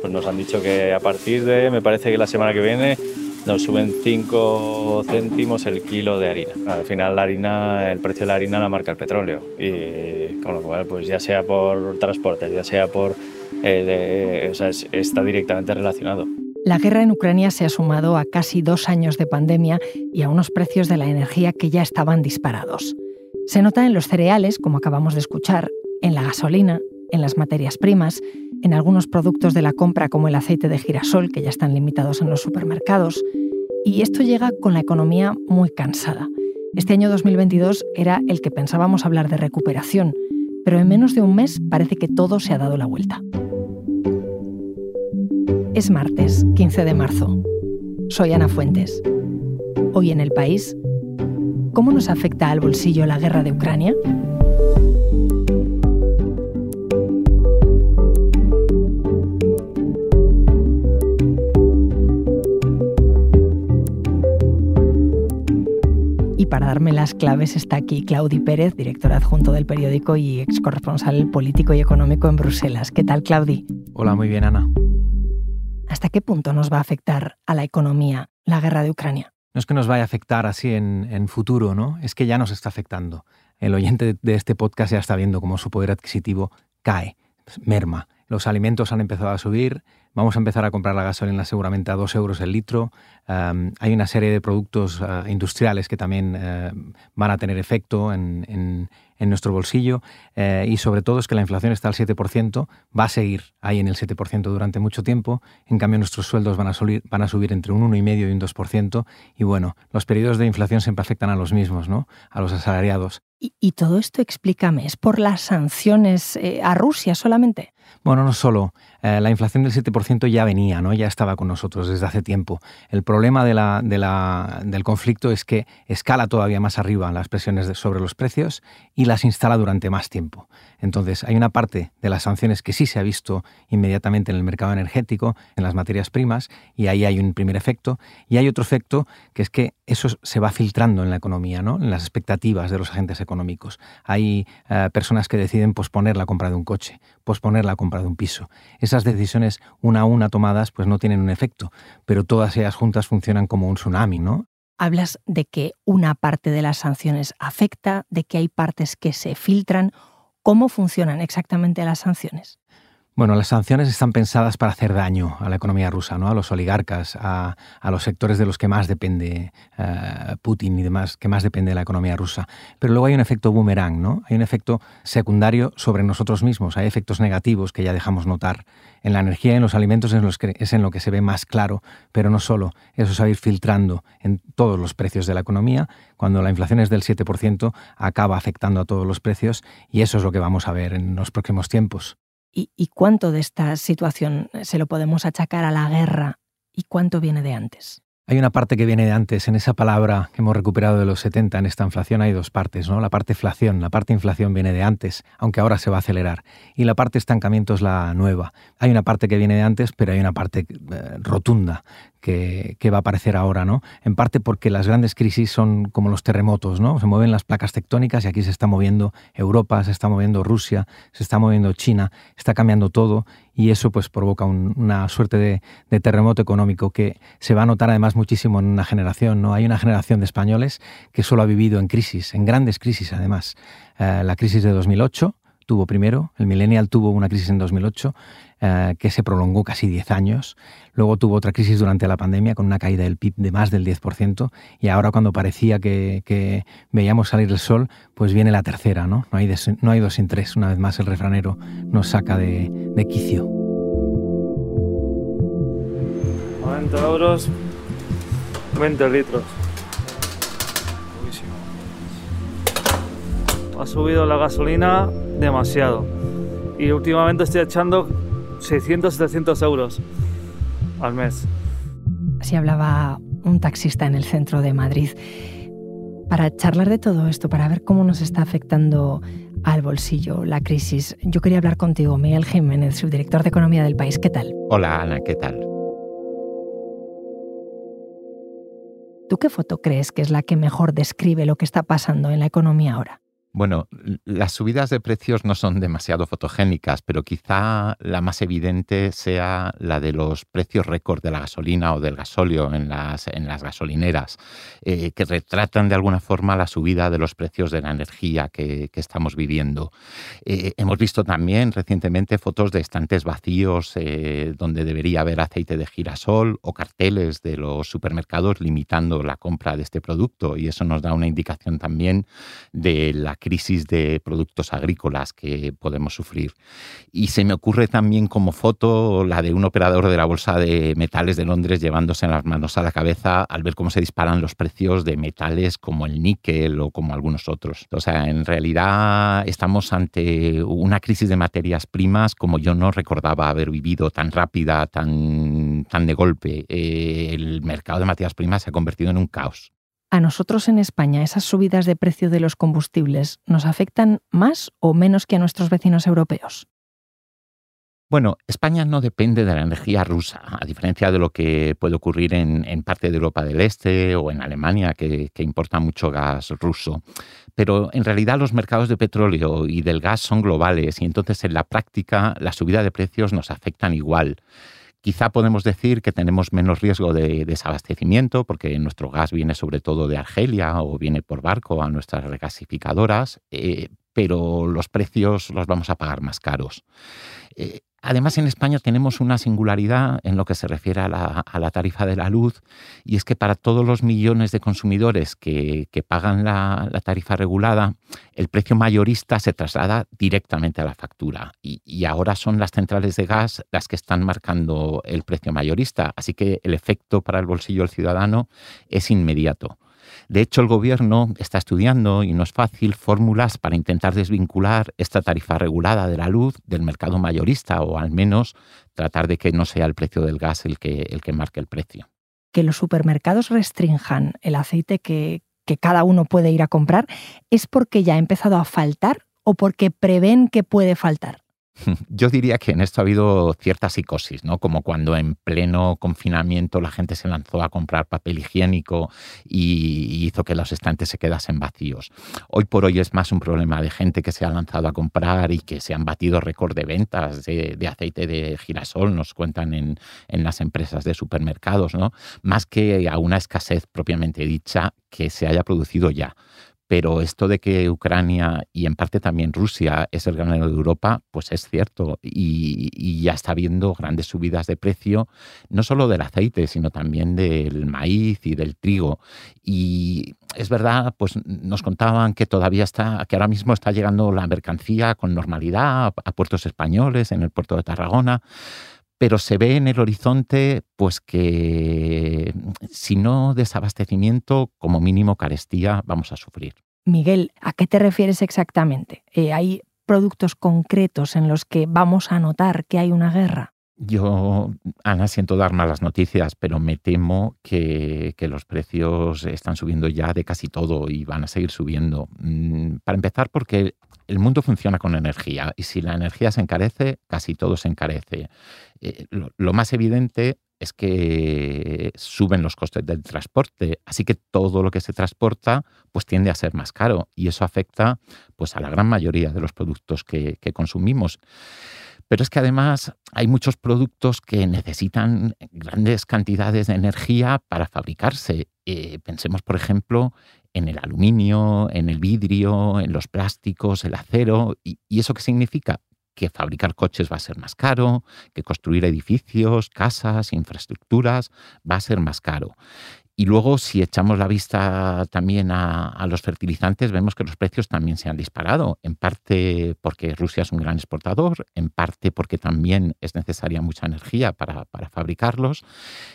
Pues nos han dicho que a partir de, me parece que la semana que viene, nos suben 5 céntimos el kilo de harina. Al final la harina, el precio de la harina la marca el petróleo y con lo cual pues ya sea por transporte, ya sea por... Eh, está directamente relacionado. La guerra en Ucrania se ha sumado a casi dos años de pandemia y a unos precios de la energía que ya estaban disparados. Se nota en los cereales, como acabamos de escuchar, en la gasolina, en las materias primas, en algunos productos de la compra como el aceite de girasol, que ya están limitados en los supermercados. Y esto llega con la economía muy cansada. Este año 2022 era el que pensábamos hablar de recuperación, pero en menos de un mes parece que todo se ha dado la vuelta. Es martes, 15 de marzo. Soy Ana Fuentes. Hoy en el país, ¿cómo nos afecta al bolsillo la guerra de Ucrania? Y para darme las claves está aquí Claudi Pérez, director adjunto del periódico y ex corresponsal político y económico en Bruselas. ¿Qué tal, Claudi? Hola, muy bien, Ana. ¿Hasta qué punto nos va a afectar a la economía la guerra de Ucrania? No es que nos vaya a afectar así en, futuro, ¿no? Es que ya nos está afectando. El oyente de este podcast ya está viendo cómo su poder adquisitivo cae, merma. Los alimentos han empezado a subir, vamos a empezar a comprar la gasolina seguramente a 2 euros el litro. hay una serie de productos ah, industriales que también eh, van a tener efecto en, en nuestro bolsillo eh, y sobre todo es que la inflación está al 7%, va a seguir ahí en el 7% durante mucho tiempo, en cambio nuestros sueldos van a, subir, entre un 1,5% y un 2% y bueno, los periodos de inflación siempre afectan a los mismos, ¿no? a los asalariados. Y, todo esto, explícame, ¿es por las sanciones eh, a Rusia solamente? Bueno, no solo. Eh, la inflación del 7% ya venía, ¿no? ya estaba con nosotros desde hace tiempo. El problema de del conflicto es que escala todavía más arriba las presiones sobre los precios y las instala durante más tiempo. Entonces, hay una parte de las sanciones que sí se ha visto inmediatamente en el mercado energético, en las materias primas, y ahí hay un primer efecto. Y hay otro efecto que es que eso se va filtrando en la economía, ¿no? en las expectativas de los agentes económicos. Hay eh, personas que deciden posponer la compra de un coche, posponer la compra de un piso. Esas decisiones una a una tomadas pues no tienen un efecto, pero todas ellas juntas funcionan como un tsunami, ¿no? Hablas de que una parte de las sanciones afecta, de que hay partes que se filtran ¿Cómo funcionan exactamente las sanciones? Bueno, las sanciones están pensadas para hacer daño a la economía rusa, ¿no? a los oligarcas, a, los sectores de los que más depende eh, Putin y demás, que más depende de la economía rusa. Pero luego hay un efecto boomerang, ¿no? hay un efecto secundario sobre nosotros mismos, hay efectos negativos que ya dejamos notar. En la energía y en los alimentos es los que, es en lo que se ve más claro, pero no solo, eso se va a ir filtrando en todos los precios de la economía. Cuando la inflación es del 7%, acaba afectando a todos los precios y eso es lo que vamos a ver en los próximos tiempos. ¿Y, cuánto de esta situación se lo podemos achacar a la guerra y cuánto viene de antes? Hay una parte que viene de antes. En esa palabra que hemos recuperado de los 70, en esta inflación hay dos partes, ¿no? La parte inflación, la parte inflación viene de antes, aunque ahora se va a acelerar. Y la parte estancamiento es la nueva. Hay una parte que viene de antes, pero hay una parte eh, rotunda que, va a aparecer ahora, ¿no? En parte porque las grandes crisis son como los terremotos, ¿no? Se mueven las placas tectónicas y aquí se está moviendo Europa, se está moviendo Rusia, se está moviendo China, está cambiando todo y eso pues provoca una suerte de, terremoto económico que se va a notar además muchísimo en una generación, ¿no? Hay una generación de españoles que solo ha vivido en crisis, en grandes crisis además. Eh, la crisis de 2008, tuvo primero, el millennial tuvo una crisis en 2008 eh, que se prolongó casi 10 años, luego tuvo otra crisis durante la pandemia con una caída del PIB de más del 10% y ahora cuando parecía que, veíamos salir el sol, pues viene la tercera, ¿no? No hay, no hay dos sin tres, una vez más el refranero nos saca de, quicio. 90 euros, 20 litros. Ha subido la gasolina demasiado. Y últimamente estoy echando 600, 700 euros al mes. Así hablaba un taxista en el centro de Madrid. Para charlar de todo esto, para ver cómo nos está afectando al bolsillo la crisis, yo quería hablar contigo, Miguel Jiménez, subdirector de Economía del país. ¿Qué tal? Hola, Ana, ¿qué tal? ¿Tú qué foto crees que es la que mejor describe lo que está pasando en la economía ahora? Bueno, las subidas de precios no son demasiado fotogénicas, pero quizá la más evidente sea la de los precios récord de la gasolina o del gasóleo en las, en las gasolineras, eh, que retratan de alguna forma la subida de los precios de la energía que, estamos viviendo. Eh, hemos visto también recientemente fotos de estantes vacíos eh, donde debería haber aceite de girasol o carteles de los supermercados limitando la compra de este producto y eso nos da una indicación también de la crisis de productos agrícolas que podemos sufrir. Y se me ocurre también como foto la de un operador de la Bolsa de Metales de Londres llevándose las manos a la cabeza al ver cómo se disparan los precios de metales como el níquel o como algunos otros. O sea, en realidad estamos ante una crisis de materias primas como yo no recordaba haber vivido tan rápida, tan, tan de golpe. Eh, el mercado de materias primas se ha convertido en un caos. ¿A nosotros en España esas subidas de precio de los combustibles nos afectan más o menos que a nuestros vecinos europeos? Bueno, España no depende de la energía rusa, a diferencia de lo que puede ocurrir en, parte de Europa del Este o en Alemania, que, importa mucho gas ruso. Pero en realidad los mercados de petróleo y del gas son globales y entonces en la práctica la subida de precios nos afectan igual. Quizá podemos decir que tenemos menos riesgo de desabastecimiento porque nuestro gas viene sobre todo de Argelia o viene por barco a nuestras regasificadoras, eh, pero los precios los vamos a pagar más caros. Eh, Además, en España tenemos una singularidad en lo que se refiere a la, tarifa de la luz, y es que para todos los millones de consumidores que, pagan la, tarifa regulada, el precio mayorista se traslada directamente a la factura. y ahora son las centrales de gas las que están marcando el precio mayorista, así que el efecto para el bolsillo del ciudadano es inmediato. De hecho, el gobierno está estudiando, y no es fácil, fórmulas para intentar desvincular esta tarifa regulada de la luz del mercado mayorista o al menos tratar de que no sea el precio del gas el que, el que marque el precio. Que los supermercados restrinjan el aceite que, que cada uno puede ir a comprar es porque ya ha empezado a faltar o porque prevén que puede faltar. Yo diría que en esto ha habido cierta psicosis, ¿no? Como cuando en pleno confinamiento la gente se lanzó a comprar papel higiénico y hizo que los estantes se quedasen vacíos. Hoy por hoy es más un problema de gente que se ha lanzado a comprar y que se han batido récord de ventas de, aceite de girasol, nos cuentan en, en las empresas de supermercados, ¿no? Más que a una escasez propiamente dicha que se haya producido ya pero esto de que Ucrania y en parte también Rusia es el granero de Europa, pues es cierto. Y, ya está habiendo grandes subidas de precio, no solo del aceite, sino también del maíz y del trigo. Y es verdad, pues nos contaban que todavía está, que ahora mismo está llegando la mercancía con normalidad a puertos españoles, en el puerto de Tarragona pero se ve en el horizonte pues que si no desabastecimiento, como mínimo carestía, vamos a sufrir. Miguel, ¿a qué te refieres exactamente? Eh, ¿Hay productos concretos en los que vamos a notar que hay una guerra? Yo, Ana, siento dar malas noticias, pero me temo que, los precios están subiendo ya de casi todo y van a seguir subiendo. Mm, para empezar, porque el mundo funciona con energía y si la energía se encarece, casi todo se encarece. Eh, lo, más evidente es que suben los costes del transporte, así que todo lo que se transporta pues tiende a ser más caro y eso afecta pues a la gran mayoría de los productos que, que consumimos. Pero es que además hay muchos productos que necesitan grandes cantidades de energía para fabricarse. Eh, pensemos, por ejemplo, en el aluminio, en el vidrio, en los plásticos, el acero. ¿Y, y eso qué significa? que fabricar coches va a ser más caro, que construir edificios, casas, infraestructuras va a ser más caro. Y luego, si echamos la vista también a, los fertilizantes, vemos que los precios también se han disparado, en parte porque Rusia es un gran exportador, en parte porque también es necesaria mucha energía para, para fabricarlos.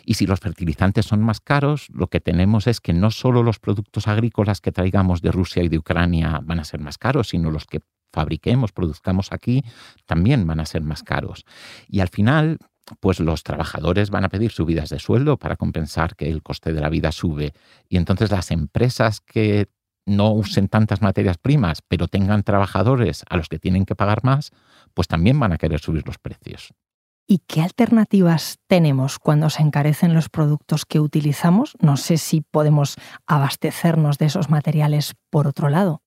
Y si los fertilizantes son más caros, lo que tenemos es que no solo los productos agrícolas que traigamos de Rusia y de Ucrania van a ser más caros, sino los que fabriquemos, produzcamos aquí, también van a ser más caros. Y al final, pues los trabajadores van a pedir subidas de sueldo para compensar que el coste de la vida sube. Y entonces las empresas que no usen tantas materias primas, pero tengan trabajadores a los que tienen que pagar más, pues también van a querer subir los precios. ¿Y qué alternativas tenemos cuando se encarecen los productos que utilizamos? No sé si podemos abastecernos de esos materiales por otro lado.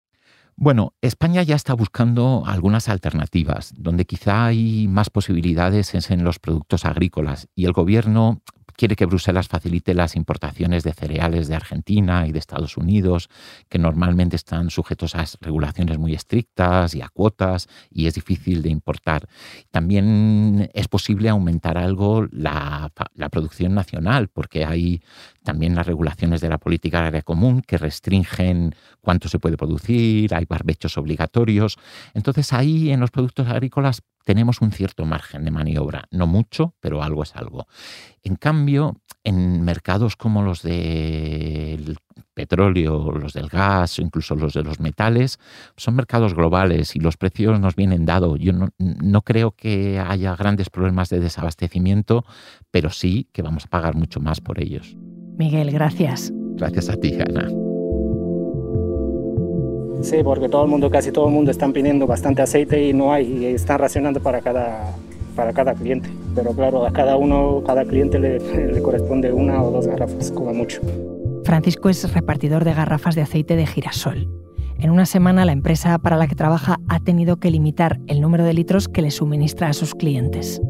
Bueno, España ya está buscando algunas alternativas. Donde quizá hay más posibilidades es en los productos agrícolas y el gobierno quiere que Bruselas facilite las importaciones de cereales de Argentina y de Estados Unidos, que normalmente están sujetos a regulaciones muy estrictas y a cuotas y es difícil de importar. También es posible aumentar algo la, producción nacional, porque hay también las regulaciones de la política agraria común que restringen cuánto se puede producir, hay barbechos obligatorios. Entonces ahí en los productos agrícolas tenemos un cierto margen de maniobra, no mucho, pero algo es algo. En cambio, en mercados como los del petróleo, los del gas incluso los de los metales, son mercados globales y los precios nos vienen dados. Yo no, no creo que haya grandes problemas de desabastecimiento, pero sí que vamos a pagar mucho más por ellos. Miguel, gracias. Gracias a ti, Ana. Sí, porque todo el mundo, casi todo el mundo están pidiendo bastante aceite y no hay, están racionando para cada, para cada cliente. Pero claro, a cada uno, cada cliente le, le corresponde una o dos garrafas, como mucho. Francisco es repartidor de garrafas de aceite de girasol. En una semana la empresa para la que trabaja ha tenido que limitar el número de litros que le suministra a sus clientes.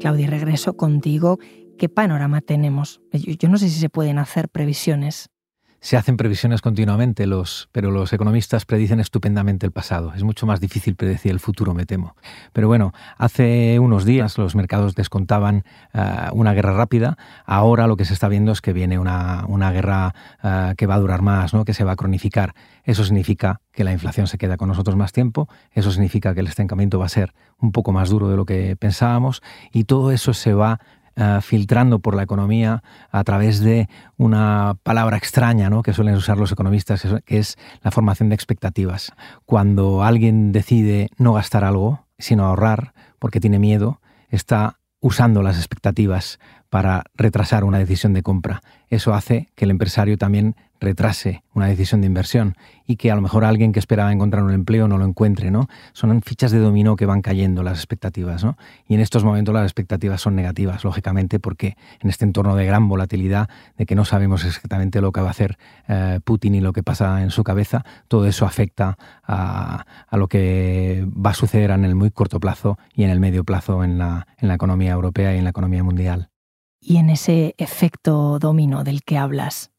Claudia, regreso contigo. ¿Qué panorama tenemos? Yo no sé si se pueden hacer previsiones se hacen previsiones continuamente, pero los economistas predicen estupendamente el pasado. Es mucho más difícil predecir el futuro, me temo. Pero bueno, hace unos días los mercados descontaban eh, una guerra rápida. Ahora lo que se está viendo es que viene una, una guerra eh, que va a durar más, ¿no? que se va a cronificar. Eso significa que la inflación se queda con nosotros más tiempo. Eso significa que el estancamiento va a ser un poco más duro de lo que pensábamos. Y todo eso se va eh, filtrando por la economía a través de una palabra extraña ¿no? que suelen usar los economistas, que es la formación de expectativas. Cuando alguien decide no gastar algo, sino ahorrar porque tiene miedo, está usando las expectativas para retrasar una decisión de compra. Eso hace que el empresario también retrase una decisión de inversión y que a lo mejor alguien que esperaba encontrar un empleo no lo encuentre, ¿no? Son fichas de dominó que van cayendo las expectativas, ¿no? Y en estos momentos las expectativas son negativas, lógicamente, porque en este entorno de gran volatilidad, de que no sabemos exactamente lo que va a hacer eh, Putin y lo que pasa en su cabeza, todo eso afecta a, lo que va a suceder en el muy corto plazo y en el medio plazo en la, en la economía europea y en la economía mundial. Y en ese efecto dominó del que hablas,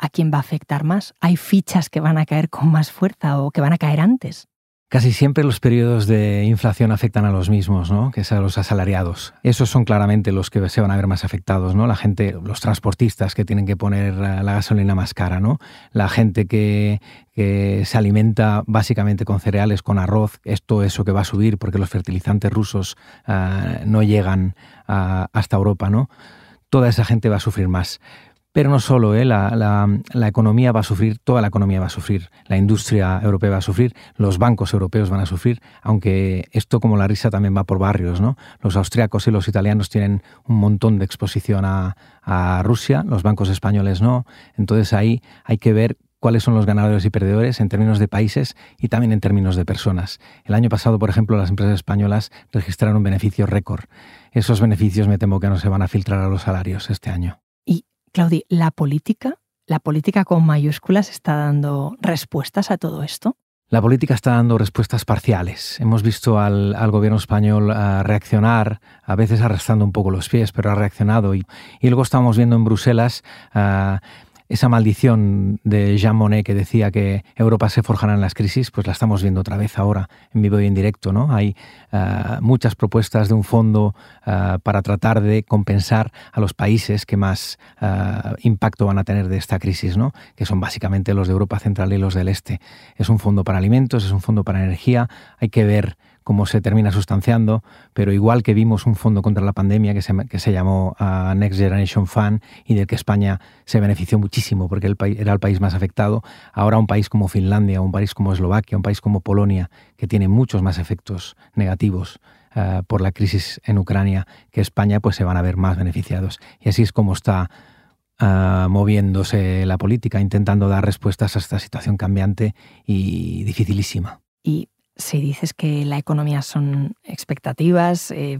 ¿a quién va a afectar más? ¿Hay fichas que van a caer con más fuerza o que van a caer antes? Casi siempre los periodos de inflación afectan a los mismos, ¿no? que es los asalariados. Esos son claramente los que se van a ver más afectados, ¿no? La gente, los transportistas que tienen que poner la gasolina más cara, ¿no? La gente que, se alimenta básicamente con cereales, con arroz, es todo eso que va a subir porque los fertilizantes rusos ah, no llegan hasta Europa, ¿no? Toda esa gente va a sufrir más. Pero no solo, ¿eh? la, economía va a sufrir, toda la economía va a sufrir, la industria europea va a sufrir, los bancos europeos van a sufrir, aunque esto como la risa también va por barrios. ¿no? Los austriacos y los italianos tienen un montón de exposición a, Rusia, los bancos españoles no. Entonces ahí hay que ver cuáles son los ganadores y perdedores en términos de países y también en términos de personas. El año pasado, por ejemplo, las empresas españolas registraron beneficios récord. Esos beneficios me temo que no se van a filtrar a los salarios este año. Claudi, ¿la política, la política con mayúsculas está dando respuestas a todo esto? La política está dando respuestas parciales. Hemos visto al, gobierno español eh, reaccionar, a veces arrastrando un poco los pies, pero ha reaccionado. Y, luego estamos viendo en Bruselas eh, esa maldición de Jean Monnet que decía que Europa se forjará en las crisis, pues la estamos viendo otra vez ahora en vivo y en directo. ¿no? Hay eh, muchas propuestas de un fondo eh, para tratar de compensar a los países que más eh, impacto van a tener de esta crisis, ¿no? que son básicamente los de Europa Central y los del Este. Es un fondo para alimentos, es un fondo para energía. Hay que ver cómo se termina sustanciando, pero igual que vimos un fondo contra la pandemia que se, que se llamó uh, Next Generation Fund y del que España se benefició muchísimo porque el era el país más afectado, ahora un país como Finlandia, un país como Eslovaquia, un país como Polonia, que tiene muchos más efectos negativos uh, por la crisis en Ucrania que España, pues se van a ver más beneficiados. Y así es como está uh, moviéndose la política, intentando dar respuestas a esta situación cambiante y dificilísima. Y si dices que la economía son expectativas, eh,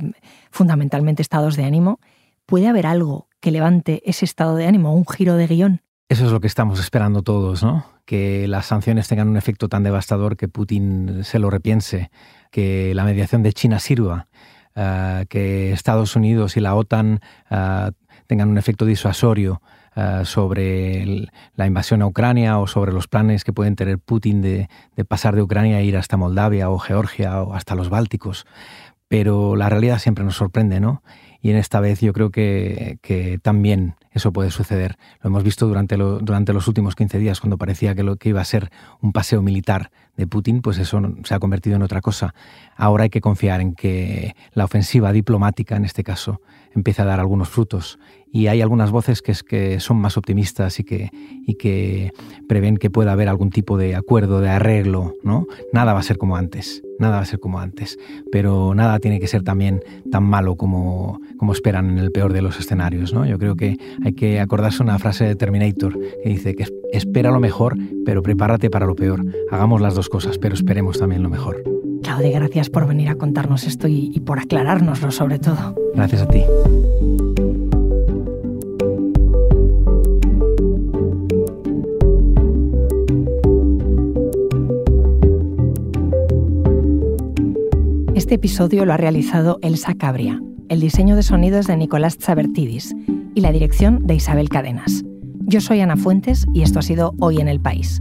fundamentalmente estados de ánimo, ¿puede haber algo que levante ese estado de ánimo, un giro de guion? Eso es lo que estamos esperando todos, ¿no? Que las sanciones tengan un efecto tan devastador que Putin se lo repiense, que la mediación de China sirva, eh, que Estados Unidos y la OTAN eh, tengan un efecto disuasorio eh, sobre la invasión a Ucrania o sobre los planes que pueden tener Putin de, pasar de Ucrania e ir hasta Moldavia o Georgia o hasta los Bálticos. Pero la realidad siempre nos sorprende, ¿no? y en esta vez yo creo que, también eso puede suceder. Lo hemos visto durante, durante los últimos 15 días, cuando parecía que lo que iba a ser un paseo militar de Putin, pues eso se ha convertido en otra cosa. Ahora hay que confiar en que la ofensiva diplomática, en este caso, empiece a dar algunos frutos. Y hay algunas voces que, es, que son más optimistas y que, y que prevén que pueda haber algún tipo de acuerdo, de arreglo. ¿no? Nada va a ser como antes, nada va a ser como antes, pero nada tiene que ser también tan malo como, como esperan en el peor de los escenarios. ¿no? Yo creo que hay que acordarse una frase de Terminator que dice que espera lo mejor, pero prepárate para lo peor. Hagamos las dos cosas, pero esperemos también lo mejor. Claudia, gracias por venir a contarnos esto y, y por aclarárnoslo sobre todo. Gracias a ti. Este episodio lo ha realizado Elsa Cabria, el diseño de sonidos de Nicolás Chabertidis y la dirección de Isabel Cadenas. Yo soy Ana Fuentes y esto ha sido Hoy en el País.